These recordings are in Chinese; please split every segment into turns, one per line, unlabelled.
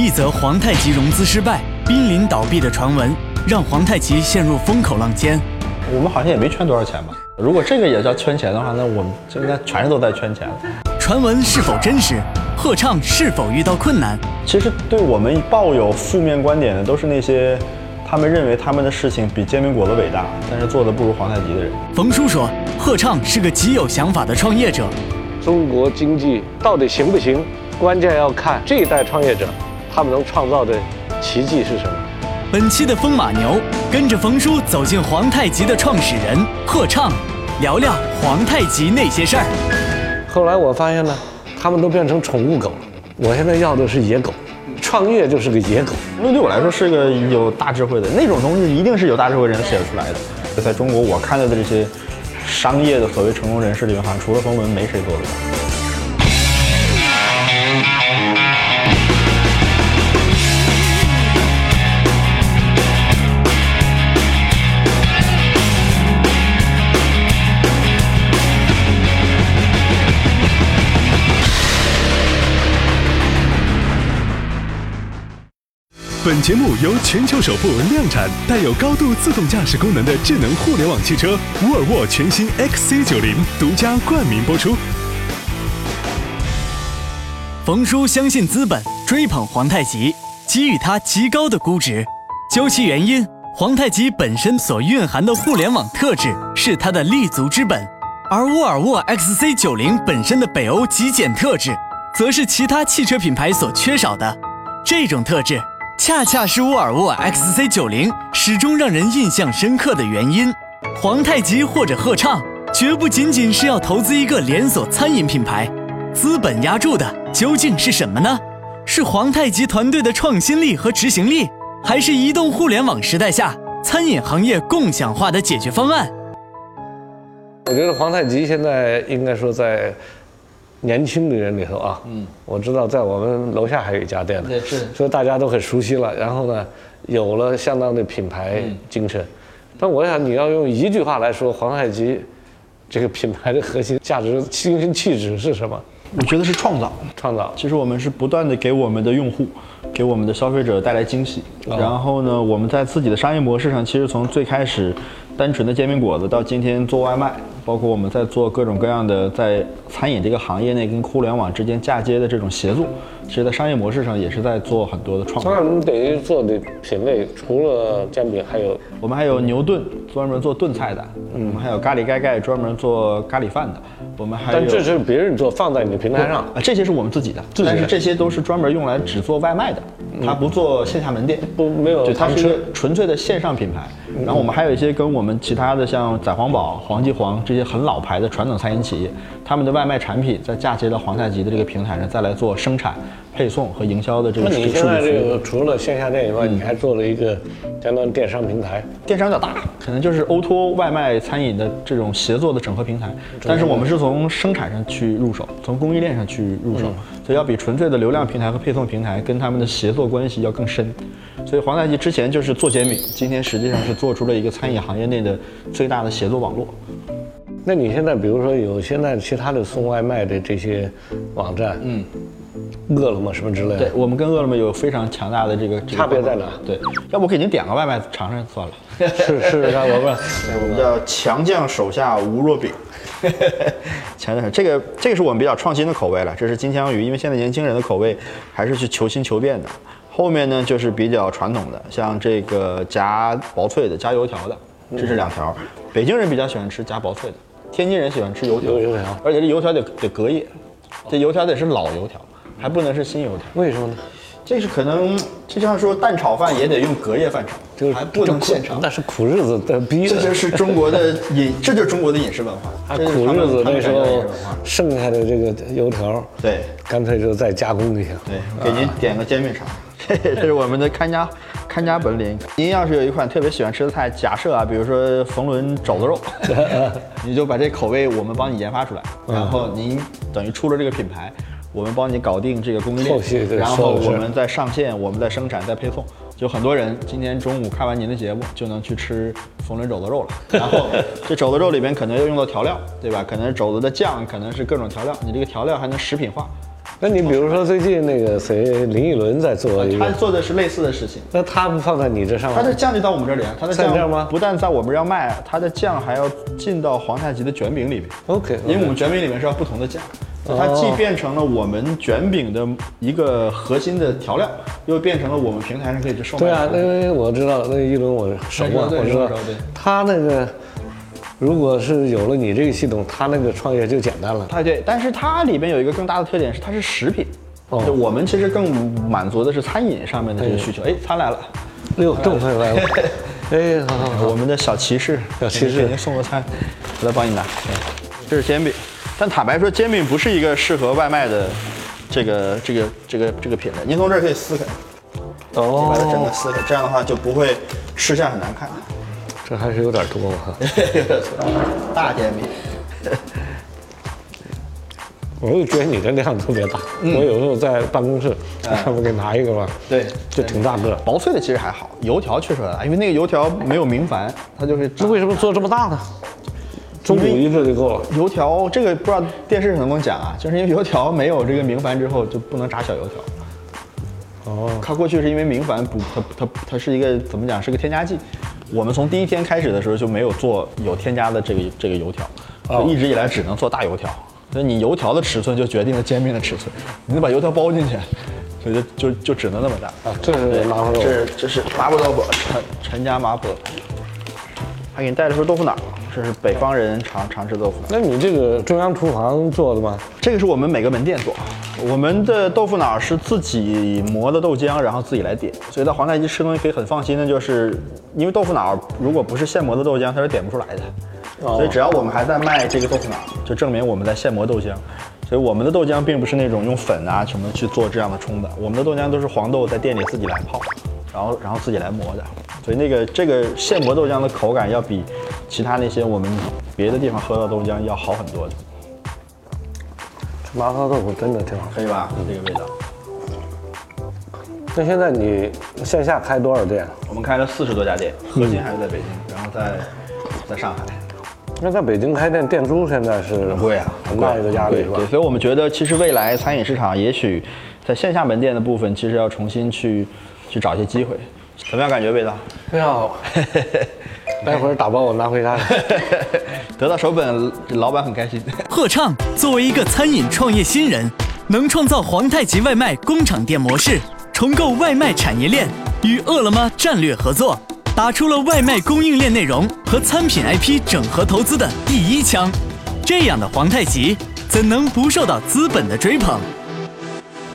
一则皇太极融资失败、濒临倒闭的传闻，让皇太极陷入风口浪尖。
我们好像也没圈多少钱吧？如果这个也叫圈钱的话，那我们应该全是都在圈钱了。
传闻是否真实？贺畅是否遇到困难？
其实对我们抱有负面观点的，都是那些他们认为他们的事情比煎饼果子伟大，但是做的不如皇太极的人。
冯叔说，贺畅是个极有想法的创业者。
中国经济到底行不行？关键要看这一代创业者，他们能创造的奇迹是什么。
本期的风马牛，跟着冯叔走进皇太极的创始人贺畅，聊聊皇太极那些事儿。
后来我发现呢，他们都变成宠物狗了。我现在要的是野狗，创业就是个野狗。
那对我来说是个有大智慧的那种东西，一定是有大智慧人写出来的。在中国，我看到的这些商业的所谓成功人士里面，好像除了冯仑，没谁做得到。
本节目由全球首部量产带有高度自动驾驶功能的智能互联网汽车沃尔沃全新 XC90 独家冠名播出。
冯叔相信资本，追捧皇太极，给予他极高的估值。究其原因，皇太极本身所蕴含的互联网特质是它的立足之本，而沃尔沃 XC90 本身的北欧极简特质，则是其他汽车品牌所缺少的。这种特质。恰恰是沃尔沃 XC90 始终让人印象深刻的原因。皇太极或者贺畅，绝不仅仅是要投资一个连锁餐饮品牌，资本压住的究竟是什么呢？是皇太极团队的创新力和执行力，还是移动互联网时代下餐饮行业共享化的解决方案？
我觉得皇太极现在应该说在。年轻的人里头啊，嗯，我知道在我们楼下还有一家店呢，
对，是，
所以大家都很熟悉了。然后呢，有了相当的品牌精神。但我想你要用一句话来说，黄太极这个品牌的核心价值、精神气质是什么？
我觉得是创造，
创造。
其实我们是不断的给我们的用户、给我们的消费者带来惊喜。然后呢，我们在自己的商业模式上，其实从最开始单纯的煎饼果子，到今天做外卖。包括我们在做各种各样的在餐饮这个行业内跟互联网之间嫁接的这种协作，其实，在商业模式上也是在做很多的创
新。们等于做的品类除了煎饼，还有
我们还有牛炖，专门做炖菜的；我们还有咖喱盖盖，专门做咖喱饭的。我们还有，
但这是别人做，放在你的平台上
啊，这些是我们自己的，但是这些都是专门用来只做外卖的，它不做线下门店，
不没有，
就它是纯粹的线上品牌。然后我们还有一些跟我们其他的像仔皇堡、黄记煌这些很老牌的传统餐饮企业，他们的外卖产品在嫁接到皇太极的这个平台上，再来做生产、配送和营销的这个。
那你现在这个除了线下店以外，你还做了一个相当于电商平台？
电商较大，可能就是 O to O 外卖餐饮的这种协作的整合平台。但是我们是从生产上去入手，从供应链上去入手，所以要比纯粹的流量平台和配送平台跟他们的协作关系要更深。所以皇太极之前就是做煎饼，今天实际上是做出了一个餐饮行业内的最大的协作网络。
那你现在比如说有现在其他的送外卖的这些网站，嗯，饿了么什么之类的，
对我们跟饿了么有非常强大的这个
差别在哪？
对，要不我给您点个外卖尝尝算了。
是是看 我们，
我们叫强将手下无弱饼。强将这个这个是我们比较创新的口味了，这是金枪鱼，因为现在年轻人的口味还是去求新求变的。后面呢就是比较传统的，像这个夹薄脆的、加油条的，这是两条。北京人比较喜欢吃夹薄脆的，天津人喜欢吃油条，
油条，
而且这油条得得隔夜，这油条得是老油条，还不能是新油条。
为什么呢？
这是可能就像说蛋炒饭也得用隔夜饭炒，
就
还不能现炒。
那是苦日子的逼的。
这就是中国的饮，这就是中国的饮食文化。
苦日子那时候剩下的这个油条，
对，
干脆就再加工一下。
对，给您点个煎饼肠。这是我们的看家看家本领。您要是有一款特别喜欢吃的菜，假设啊，比如说冯仑肘子肉，你就把这口味我们帮你研发出来，然后您等于出了这个品牌，我们帮你搞定这个供应链，然后我们再上线，我们再生产再配送。就很多人今天中午看完您的节目，就能去吃冯仑肘子肉了。然后这肘子肉里边可能要用到调料，对吧？可能肘子的酱可能是各种调料，你这个调料还能食品化。
那你比如说最近那个谁林依轮在做一个，
他做的是类似的事情。
那他不放在你这上面？
他的？酱就到我们这里啊，他的
在这吗
酱不但在我们这儿要卖，他的酱还要进到皇太极的卷饼里面。
OK，
因为我们卷饼里面是要不同的酱，所以它既变成了我们卷饼的一个核心的调料，又变成了我们平台上可以去售卖的
对啊，
产品。
因为我知道那个一轮我熟啊，我知道
对
他那个如果是有了你这个系统，他那个创业就简单了。
哎对，但是它里边有一个更大的特点是它是食品。
哦
就我们其实更满足的是餐饮上面的这个需求。哎，餐来了，
哟，这么快来了，哎，好好好，
我们的小骑士，
小骑士
给您送个餐，我来帮你拿。这是煎饼，但坦白说，煎饼不是一个适合外卖的这个这个这个这个品类。您从这儿可以撕开，哦把它整个
哦，
撕开，这样的话就不会吃相很难看。
这还是有点多哈。
大煎饼，
我就觉得你的量特别大，
嗯
我有时候在办公室，他们给拿一个吧，
对，
就挺大个。
薄脆的其实还好，油条确实很大，因为那个油条没有明矾，它就是
那为什么做这么大呢？中午一个就够了。
油条这个不知道电视上能不能讲啊？就是因为油条没有这个明矾之后就不能炸小油条。
哦，
它过去是因为明矾不，它它它是一个怎么讲？是个添加剂。我们从第一天开始的时候就没有做有添加的这个这个油条，
哦
就一直以来只能做大油条。那你油条的尺寸就决定了煎饼的尺寸，你得把油条包进去，所以就就就只能那么大。
啊，这是麻婆豆腐。
这是这是麻婆豆腐，陈陈家麻婆，还给你带了份豆腐脑，这是北方人常常吃豆腐脑。
那你这个中央厨房做的吗？
这个是我们每个门店做，我们的豆腐脑是自己磨的豆浆，然后自己来点，所以到皇太极吃东西可以很放心的，就是因为豆腐脑如果不是现磨的豆浆，它是点不出来的。所以只要我们还在卖这个豆腐脑，就证明我们在现磨豆浆。所以我们的豆浆并不是那种用粉啊什么去做这样的冲的，我们的豆浆都是黄豆在店里自己来泡，然后然后自己来磨的。所以那个这个现磨豆浆的口感要比其他那些我们别的地方喝到豆浆要好很多的，
这麻婆豆腐真的挺好。
可以吧？这个味道。
那现在你线下开多少店？
我们开了四十多家店，核心还是在北京，然后在在上海。
那在北京开店，店租现在是
很贵啊，
很大一个压力是吧
对，？所以我们觉得其实未来餐饮市场也许在线下门店的部分，其实要重新去去找一些机会。怎么样？感觉味道？
非常好。待会儿打包我拿回家去。
得到手本，老板很开心。
贺畅作为一个餐饮创业新人，能创造皇太极外卖工厂店模式，重构外卖产业链，与饿了么战略合作，打出了外卖供应链内容和餐品 IP 整合投资的第一枪。这样的皇太极，怎能不受到资本的追捧？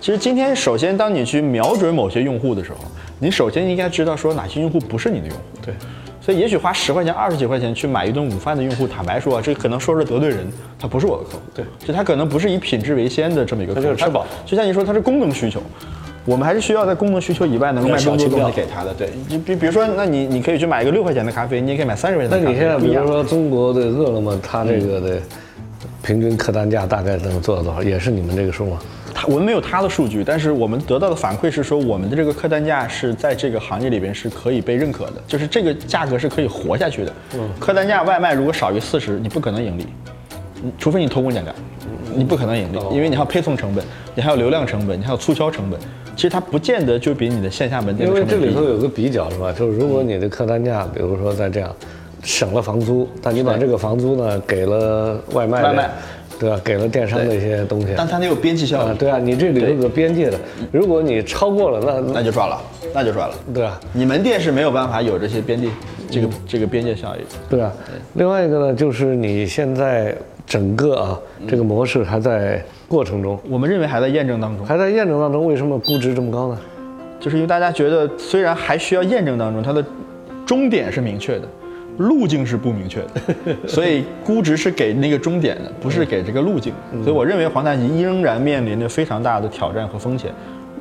其实今天，首先当你去瞄准某些用户的时候，你首先应该知道说哪些用户不是你的用户。
对，
所以也许花十块钱、二十几块钱去买一顿午饭的用户，坦白说啊，这可能说是得罪人，他不是我的客户。
对，
就他可能不是以品质为先的这么一个客户，
他就是吃饱
就像你说，他是功能需求。我们还是需要在功能需求以外能够卖更多东西给他的。对，你比比如说，那你你可以去买一个六块钱的咖啡，你也可以买三十块钱的咖啡。
那你现在比如说中国的饿了么，它这个的平均客单价大概能做到多少？也是你们这个数吗？
他我们没有他的数据，但是我们得到的反馈是说，我们的这个客单价是在这个行业里边是可以被认可的，就是这个价格是可以活下去的。客单价外卖如果少于四十，你不可能盈利，除非你偷工减料，你不可能盈利，因为你还有配送成本，你还有流量成本，你还有促销成本。其实它不见得就比你的线下门店
因为这。里头有个比较是吧？就是如果你的客单价，比如说在这样省了房租，但你把这个房租呢给了外卖，
外卖
对吧？给了电商的一些东西，
但它得有边际效
啊，
益，
对啊，你这里头有个边界的，如果你超过了，那
那就赚了，那就赚了。
对啊，
你门店是没有办法有这些边际这个这个边界效应。
对啊。另外一个呢，就是你现在整个啊这个模式还在过程中，
我们认为还在验证当中。
还在验证当中，为什么估值这么高呢？
就是因为大家觉得虽然还需要验证当中，它的终点是明确的，路径是不明确的，所以估值是给那个终点的，不是给这个路径。所以我认为黄太吉仍然面临着非常大的挑战和风险，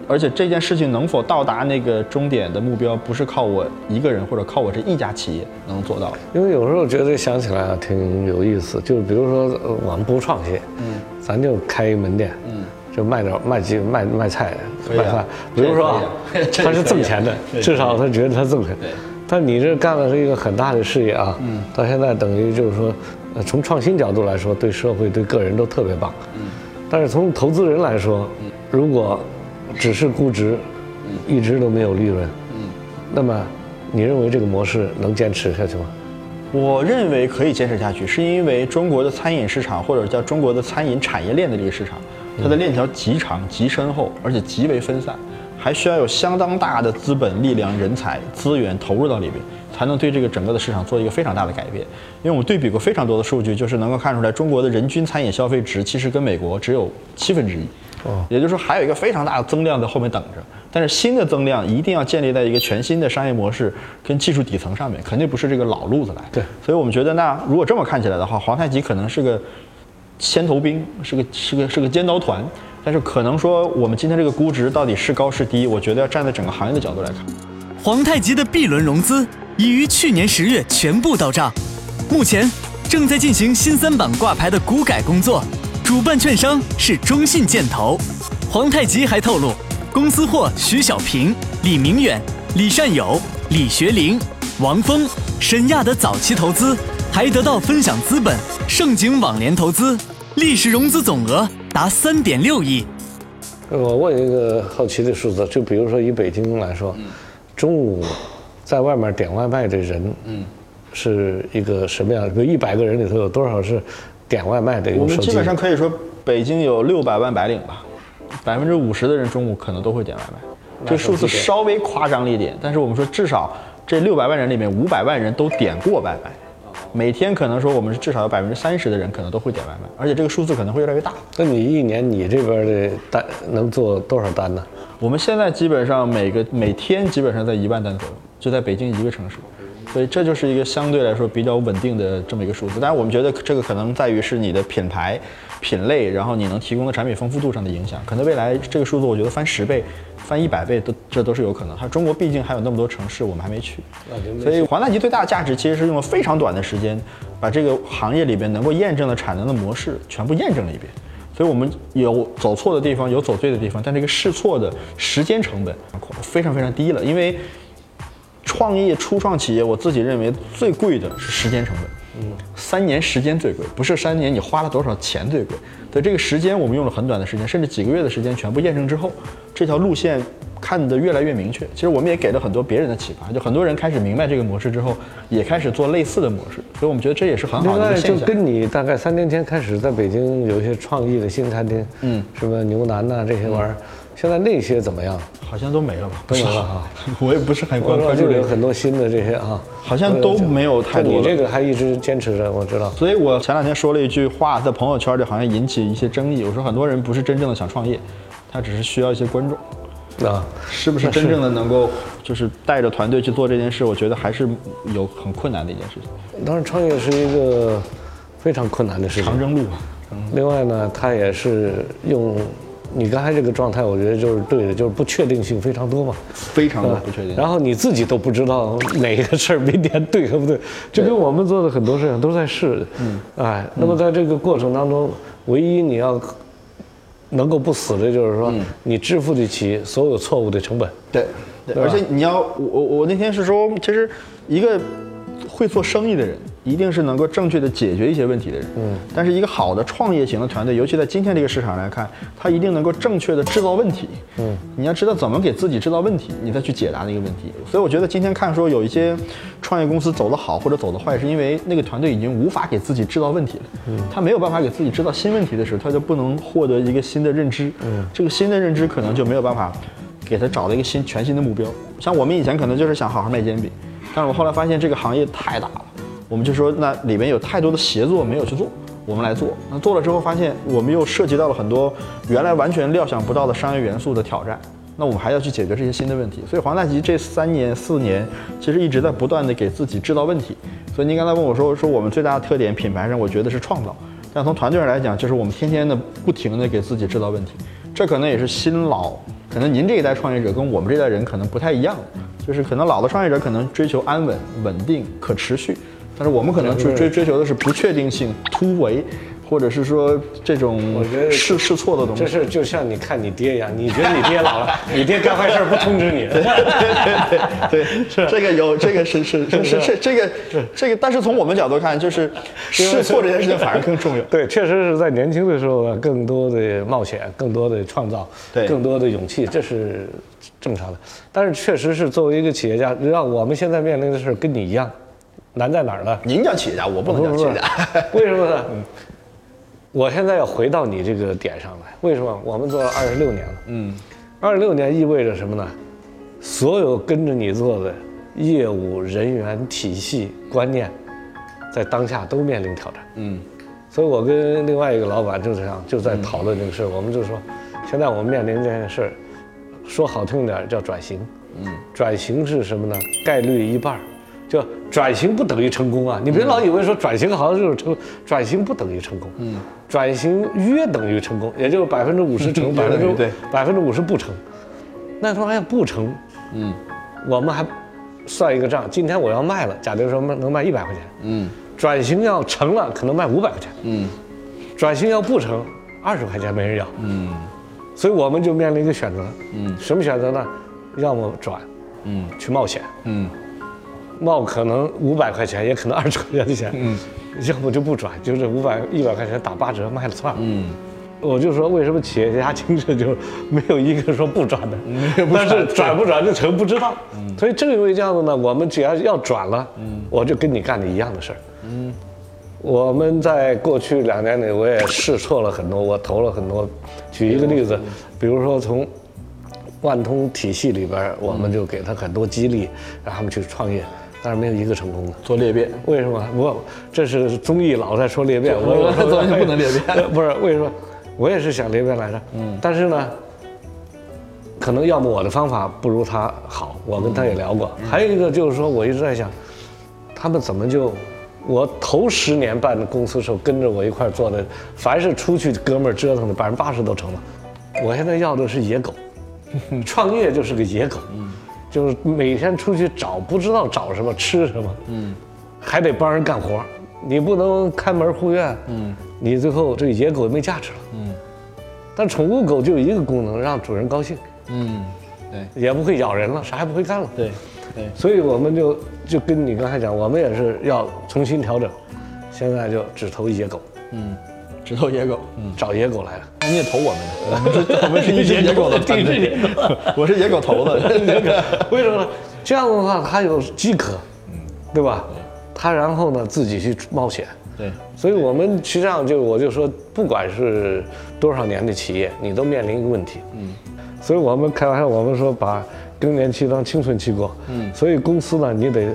而且这件事情能否到达那个终点的目标，不是靠我一个人或者靠我这一家企业能做到的。
因为有时候觉得想起来啊，挺有意思。就比如说，呃我们不创新，嗯，咱就开一门店，嗯，就卖点卖鸡卖卖菜
可以啊
卖饭。比如说他是挣钱的 至少他觉得他挣钱。
对
但你这干的是一个很大的事业啊，嗯，到现在等于就是说，呃，从创新角度来说，对社会对个人都特别棒，嗯，但是从投资人来说，如果只是估值，一直都没有利润，嗯。那么你认为这个模式能坚持下去吗？
我认为可以坚持下去，是因为中国的餐饮市场或者叫中国的餐饮产业链的这个市场，它的链条极长、极深厚，而且极为分散，还需要有相当大的资本、力量、人才、资源投入到里边，才能对这个整个的市场做一个非常大的改变。因为我们对比过非常多的数据，就是能够看出来，中国的人均餐饮消费值其实跟美国只有七分之一。
哦
也就是说还有一个非常大的增量在后面等着。但是新的增量一定要建立在一个全新的商业模式跟技术底层上面，肯定不是这个老路子来。
对
所以我们觉得那如果这么看起来的话，皇太极可能是个先头兵，是个是个是个尖刀团。但是可能说我们今天这个估值到底是高是低，我觉得要站在整个行业的角度来看。
皇太极的 B 轮融资已于去年十月全部到账，目前正在进行新三板挂牌的股改工作，主办券商是中信建投。皇太极还透露，公司获徐小平、李明远、李善友、李学林、王峰、沈亚的早期投资，还得到分享资本、盛景网联投资，历史融资总额达三点六亿。
我问一个好奇的数字，就比如说以北京来说，中午在外面点外卖的人，嗯，是一个什么样？比如一百个人里头有多少是点外卖的？
我们基本上可以说，北京有六百万白领吧，百分之五十的人中午可能都会点外卖。这数字稍微夸张了一点，但是我们说至少这六百万人里面五百万人都点过外卖，每天可能说我们是至少有百分之三十的人可能都会点外卖，而且这个数字可能会越来越大。
那你一年你这边的单能做多少单呢？
我们现在基本上每个每天基本上在一万单左右，就在北京一个城市，所以这就是一个相对来说比较稳定的这么一个数字。但是，我们觉得这个可能在于是你的品牌、品类，然后你能提供的产品丰富度上的影响。可能未来这个数字，我觉得翻十倍、翻一百倍都这都是有可能。它中国毕竟还有那么多城市我们还没去，所以皇太吉最大的价值其实是用了非常短的时间，把这个行业里边能够验证的产能的模式全部验证了一遍。所以我们有走错的地方，有走对的地方，但这个试错的时间成本非常非常低了。因为创业初创企业，我自己认为最贵的是时间成本。嗯，三年时间最贵，不是三年你花了多少钱最贵。对这个时间，我们用了很短的时间，甚至几个月的时间，全部验证之后，这条路线看得越来越明确。其实我们也给了很多别人的启发，就很多人开始明白这个模式之后，也开始做类似的模式。所以我们觉得这也是很好的一个现象。
跟你大概三年前开始在北京有一些创意的新餐厅，嗯，什么牛腩呐、这些玩意儿，现在那些怎么样？
好像都没了吧？
都没了哈。
我也不是很关
我说就有很多新的这些啊，
好像都没有太多
你这个还一直坚持着，我知道。
所以我前两天说了一句话，在朋友圈里好像引起一些争议。我说很多人不是真正的想创业，他只是需要一些观众，
啊，
是不是真正的能够就是带着团队去做这件事？我觉得还是有很困难的一件事情，
当然创业是一个非常困难的事情
长。征路嗯。
另外呢，他也是用你刚才这个状态，我觉得就是对的，就是不确定性非常多嘛。
非常的不确定。
然后你自己都不知道哪个事儿明天对和不对，就跟我们做的很多事情都在试。嗯，哎，那么在这个过程当中，唯一你要能够不死的，就是说你支付得起所有错误的成本。
对，对而且你要我我我那天是说，其实一个会做生意的人，一定是能够正确的解决一些问题的人。嗯，但是一个好的创业型的团队，尤其在今天这个市场来看，他一定能够正确的制造问题。嗯，你要知道怎么给自己制造问题，你再去解答那个问题。所以我觉得今天看说有一些创业公司走得好或者走得坏，是因为那个团队已经无法给自己制造问题了。嗯，他没有办法给自己制造新问题的时候，他就不能获得一个新的认知。嗯，这个新的认知可能就没有办法。给他找了一个新全新的目标。像我们以前可能就是想好好卖煎饼，但是我后来发现这个行业太大了，我们就说那里面有太多的协作没有去做，我们来做。那做了之后发现我们又涉及到了很多原来完全料想不到的商业元素的挑战。那我们还要去解决这些新的问题。所以黄太吉这三年四年其实一直在不断的给自己制造问题。所以您刚才问我说说我们最大的特点品牌上，我觉得是创造。但从团队上来讲，就是我们天天的不停的给自己制造问题。这可能也是新老，可能您这一代创业者跟我们这代人可能不太一样，就是可能老的创业者可能追求安稳、稳定、可持续，但是我们可能追追追求的是不确定性、突围，或者是说这种
我觉得
试试错的东西
这。是就像你看你爹一样，你觉得你爹老了，你爹干坏事儿不通知你，
对对对，是，这个有这个是是是是是这个这个，但是从我们角度看，就是试错这件事情反而更重要。
对，确实是在年轻的时候啊，更多的冒险，更多的创造，
对
更多的勇气，这是正常的。但是确实是作为一个企业家，让我们现在面临的事儿跟你一样，难在哪儿呢？
您叫企业家，我不能叫企业家。
为什么呢？我现在要回到你这个点上来，为什么？我们做了二十六年了，
嗯，
二十六年意味着什么呢？所有跟着你做的业务、人员、体系、观念，在当下都面临挑战。
嗯，
所以我跟另外一个老板就这样就在讨论这个事儿，我们就说，现在我们面临这件事儿，说好听点儿叫转型。嗯，转型是什么呢？概率一半儿，就转型不等于成功啊！你别老以为说转型好像就是成，转型不等于成功。嗯，转型约等于成功，也就是百分之五十成，百分之
对
百分之五十不成。那说哎呀不成，
嗯
我们还算一个账，今天我要卖了，假定说能卖一百块钱，
嗯
转型要成了，可能卖五百块钱。
嗯
转型要不成，二十块钱没人要，
嗯
所以我们就面临一个选择，
嗯
什么选择呢？要么转，
嗯
去冒险，
嗯
冒可能五百块钱，也可能二十块钱的钱，
嗯
要不就不转，就是五百一百块钱打八折卖了算了。
嗯，
我就说为什么企业家精神就没有一个说不转的，但是转不转就成不知道。所以正因为这样子呢，我们只要要转了，我就跟你干的一样的事儿。嗯我们在过去两年里，我也试错了很多，我投了很多。举一个例子，比如说从万通体系里边，我们就给他很多激励，让他们去创业，但是没有一个成功的。
做裂变。
为什么？我这是综艺老在说裂变，我有时候
综艺不能裂变
呃 不是为什么？我也是想裂变来着，嗯，但是呢，可能要么我的方法不如他好，我跟他也聊过。还有一个就是说，我一直在想，他们怎么就，我头十年办的公司时候跟着我一块儿做的，凡是出去哥们儿折腾的，百分之八十都成了。我现在要的是野狗，创业就是个野狗，就是每天出去找，不知道找什么吃什么，嗯，还得帮人干活，你不能看门护院，嗯，你最后这野狗没价值了，嗯，但宠物狗就有一个功能，让主人高兴，
嗯，对。
也不会咬人了，啥也不会干了，
对对，
所以我们就就跟你刚才讲，我们也是要重新调整，现在就只投野狗，
嗯，只投野狗。嗯，
找野狗来了。
那你也投我们的，我们是，我们是一只野狗的团队
一只野狗，
我是野狗头子。
为什么呢？这样的话，他有饥渴，嗯。对吧？他然后呢自己去冒险，
对，
所以我们实际上就我就说，不管是多少年的企业，你都面临一个问题，嗯，所以我们开玩笑，我们说把更年期当青春期过，嗯，所以公司呢，你得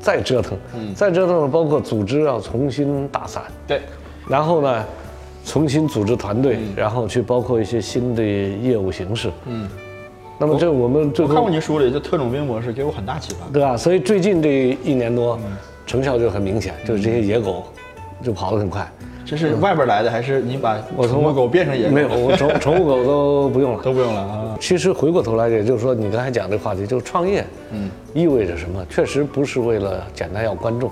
再折腾，嗯，再折腾呢，包括组织要重新打散，
对，
然后呢，重新组织团队，然后去包括一些新的业务形式，嗯，那么这我们最
我看过您书里，就特种兵模式给我很大启发。
对吧？所以最近这一年多，成效就很明显，就是这些野狗就跑得很快。
这是外边来的，还是你把
我从
宠物狗变成野狗？
没有，我宠 宠物狗都不用了。
都不用了啊。
其实回过头来，也就是说，你刚才讲这个话题，就是创业，嗯，意味着什么？确实不是为了简单要观众，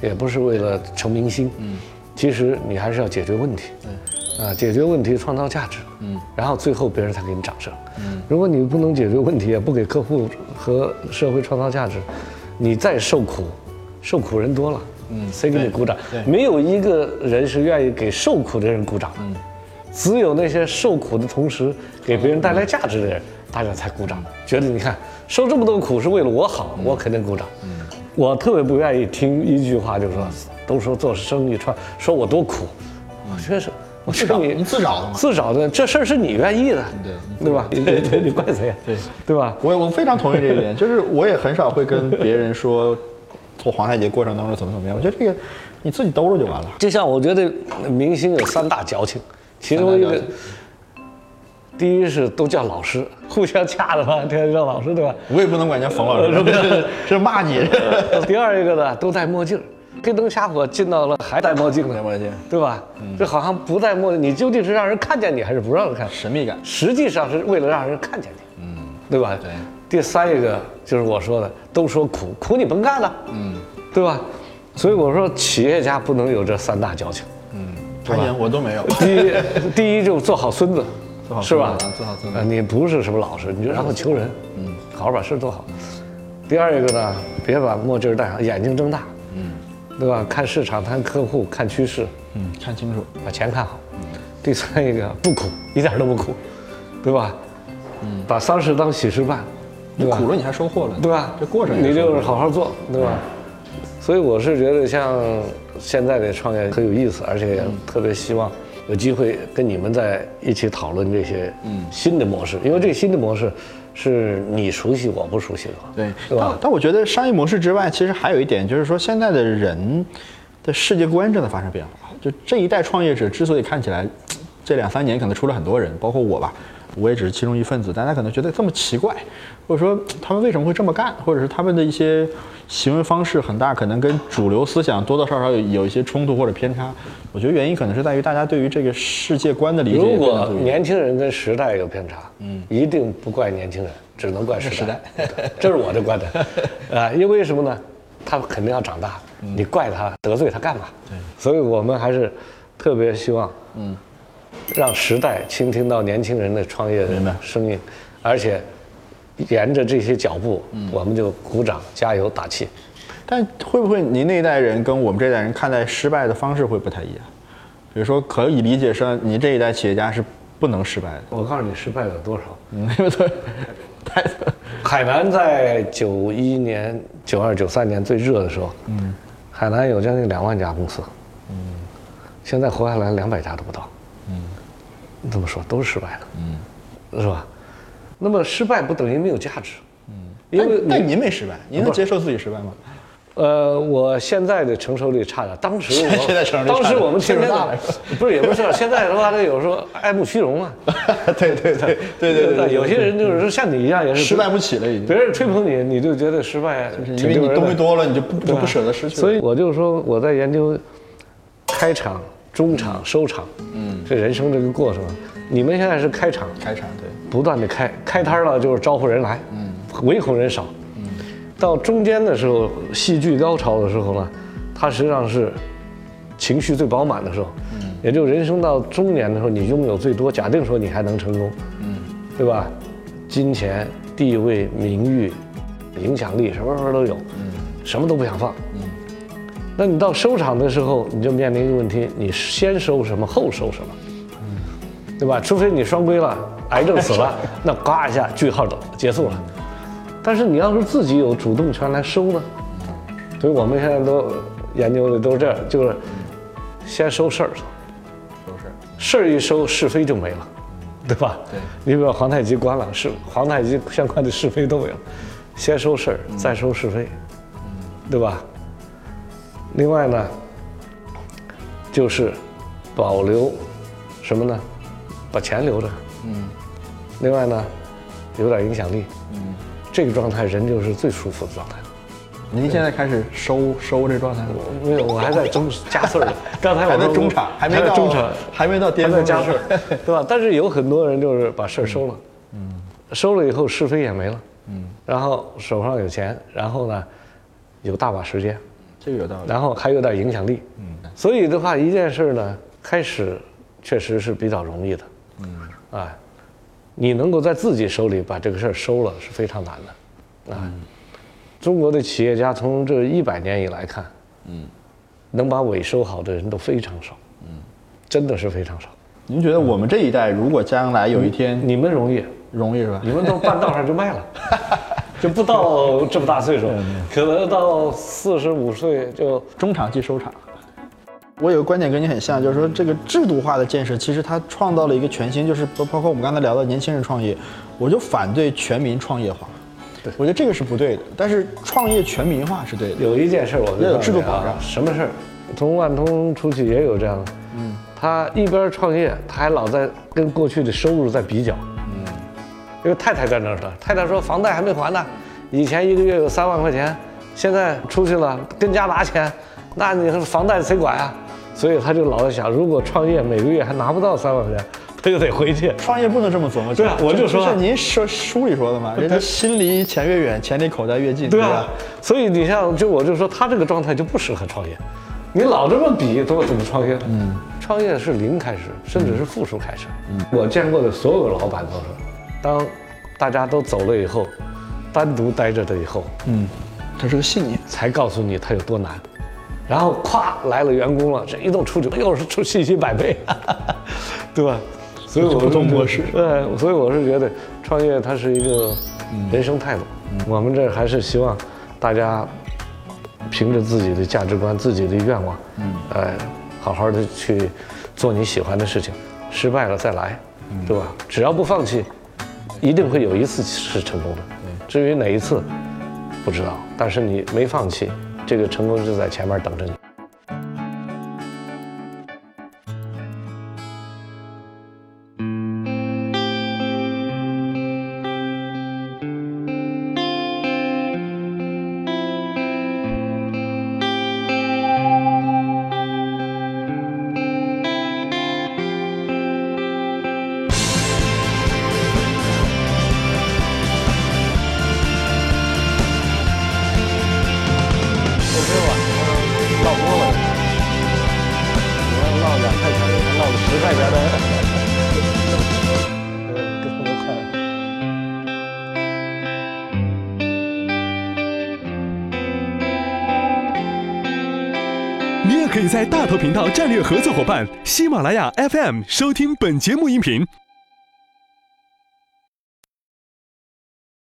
也不是为了成明星，嗯，其实你还是要解决问题，对，啊，解决问题，创造价值，嗯，然后最后别人才给你掌声，嗯，如果你不能解决问题，也不给客户和社会创造价值，你再受苦，受苦人多了，嗯，谁给你鼓掌？没有一个人是愿意给受苦的人鼓掌，嗯。只有那些受苦的同时给别人带来价值的人，大家才鼓掌，觉得你看受这么多苦是为了我好，我肯定鼓掌。我特别不愿意听一句话，就是说都说做生意创，说我多苦，我觉得是，我
自找，
觉得你
你自找的嘛。
自找的，这事儿是你愿意的，
对
对吧？你你 你怪谁？
对
对吧？
我我非常同意这一点，就是我也很少会跟别人说做黄太极过程当中怎么怎么样。我觉得这个你自己兜着就完了。
就像我觉得明星有三大矫情，其中一个第一是都叫老师，互相掐的嘛，天天叫老师，对吧？
我也不能管人家冯老师，这这骂你。
第二一个呢，都戴墨镜，黑灯瞎火进到了还戴墨镜呢，
戴墨镜
对吧？这好像不戴墨镜，你究竟是让人看见你，还是不让人看？
神秘感。
实际上是为了让人看见你，嗯，对吧？
对。
第三一个就是我说的，都说苦，苦你甭干了，嗯，对吧？所以我说企业家不能有这三大矫情，嗯，
我都没有。
第一，第一就做好孙子，
做好
是吧？
做好孙子
啊，你不是什么老实，你就让他求人，嗯，好好把事做好。第二一个呢，别把墨镜戴上，眼睛睁大，嗯，对吧？看市场，看客户，看趋势，
嗯，看清楚。
把钱看好。第三一个不苦，一点都不苦，对吧？嗯，把丧事当喜事办，对吧？
苦了你还收获了，
对吧？
这过程
你就是好好做，对吧？所以我是觉得像现在的创业很有意思，而且特别希望有机会跟你们在一起讨论这些新的模式，因为这个新的模式是你熟悉我不熟悉的，
对，
对吧
但但我觉得商业模式之外，其实还有一点，就是说现在的人的世界观正在发生变化。就这一代创业者之所以看起来这两三年可能出了很多人，包括我吧，我也只是其中一份子，大家可能觉得这么奇怪，或者说他们为什么会这么干，或者是他们的一些行为方式很大可能跟主流思想多多少少有有一些冲突或者偏差。我觉得原因可能是在于大家对于这个世界观的理解
如果。年轻人跟时代有偏差，嗯，一定不怪年轻人，只能怪时代。这是我的观点，啊，因为什么呢？他肯定要长大，你怪他得罪他干嘛？对，所以我们还是特别希望，嗯，让时代倾听到年轻人的创业的声音，而且沿着这些脚步，我们就鼓掌加油打气。
但会不会您那一代人跟我们这代人看待失败的方式会不太一样？比如说，可以理解说，您这一代企业家是不能失败的，
我告诉你，失败了多少？
嗯，因为他太
海南在九一年、九二、九三年最热的时候，嗯，海南有将近两万家公司，嗯，现在活下来两百家都不到，嗯，这么说都是失败了，嗯，是吧？那么失败不等于没有价值，嗯，因为
但但您没失败，您能接受自己失败吗？
呃，我现在的承受力差点，当时我
现在承受力差
当时我们天天
大了
不是也不是，现在的话，这有时候爱慕虚荣啊，
对对 对对对对对，
有些人就是说像你一样也是
失败不起了已经，
别人吹捧你，你就觉得失败
因为你东西多了，你就不就不舍得失去了。
所以我就说我在研究开场、中场、收场，嗯，这人生这个过程，你们现在是开场，
开场对，
不断的开，开摊儿了就是招呼人来，嗯，唯恐人少，嗯，到中间的时候，戏剧高潮的时候呢，它实际上是情绪最饱满的时候，嗯，也就人生到中年的时候，你拥有最多，假定说你还能成功，嗯，对吧？金钱、地位、名誉、影响力，什么什么都有，嗯，什么都不想放，嗯，那你到收场的时候，你就面临一个问题：你先收什么，后收什么？对吧？除非你双规了，癌症死了，那呱一下句号走结束了。但是你要是自己有主动权来收呢？所以我们现在都研究的都是这样，就是先收事儿，
收事儿
事儿一收，是非就没了，对吧？
对
你比如皇太极关了，是皇太极相关的是非都没了，先收事儿，再收是非，对吧？另外呢，就是保留什么呢？把钱留着，嗯。另外呢，有点影响力，嗯。这个状态人就是最舒服的状态。
您现在开始收收这状态了？
没有，我还在中加岁儿呢。刚才
还在中场，还没到
中场，
还没到巅
还
峰
在加事儿，对吧？但是有很多人就是把事儿收了，嗯，收了以后是非也没了，嗯，然后手上有钱，然后呢，有大把时间，
这个有道理。
然后还有点影响力，嗯，所以的话，一件事呢，开始确实是比较容易的，嗯，啊，你能够在自己手里把这个事儿收了是非常难的，啊，中国的企业家从这一百年以来看，嗯，能把尾收好的人都非常少，嗯，真的是非常少。
您觉得我们这一代如果将来有一天
你们容易，
容易是吧？
你们都半道上就卖了，就不到这么大岁数，可能到四十五岁就
中场即收场。我有个观点跟你很像，就是说这个制度化的建设，其实它创造了一个全新，就是包包括我们刚才聊的年轻人创业，我就反对全民创业化。对，我觉得这个是不对的，但是创业全民化是对的。
有一件事儿，我
要有
告诉你啊
制度保障
什么事儿？从万通出去也有这样的，嗯，他一边创业，他还老在跟过去的收入在比较，嗯，因为太太在那儿了，太太说房贷还没还呢，以前一个月有三万块钱，现在出去了跟家拿钱，那你说房贷谁管啊？所以他就老在想，如果创业每个月还拿不到三万块钱，他就得回去。
创业不能这么琢磨。
对啊我就说
这是您说书里说的嘛，人家心离钱越远，钱离口袋越近，
对啊
吧？，
所以你像就我就说他这个状态就不适合创业，你老这么比，怎么怎么创业？嗯，创业是零开始，甚至是负数开始。我见过的所有老板都是，当大家都走了以后，单独待着的以后，
嗯，它是个信念。
才告诉你它有多难。然后咵来了员工了，这一动出去又是出信心百倍，对吧？所以我
不同模式
对，所以我是觉得创业它是一个人生态度。我们这还是希望大家凭着自己的价值观、自己的愿望，嗯，呃，好好的去做你喜欢的事情，失败了再来，对吧？只要不放弃，一定会有一次是成功的。至于哪一次，不知道，但是你没放弃，这个成功就在前面等着你。
大头频道战略合作伙伴喜马拉雅 FM 收听本节目音频，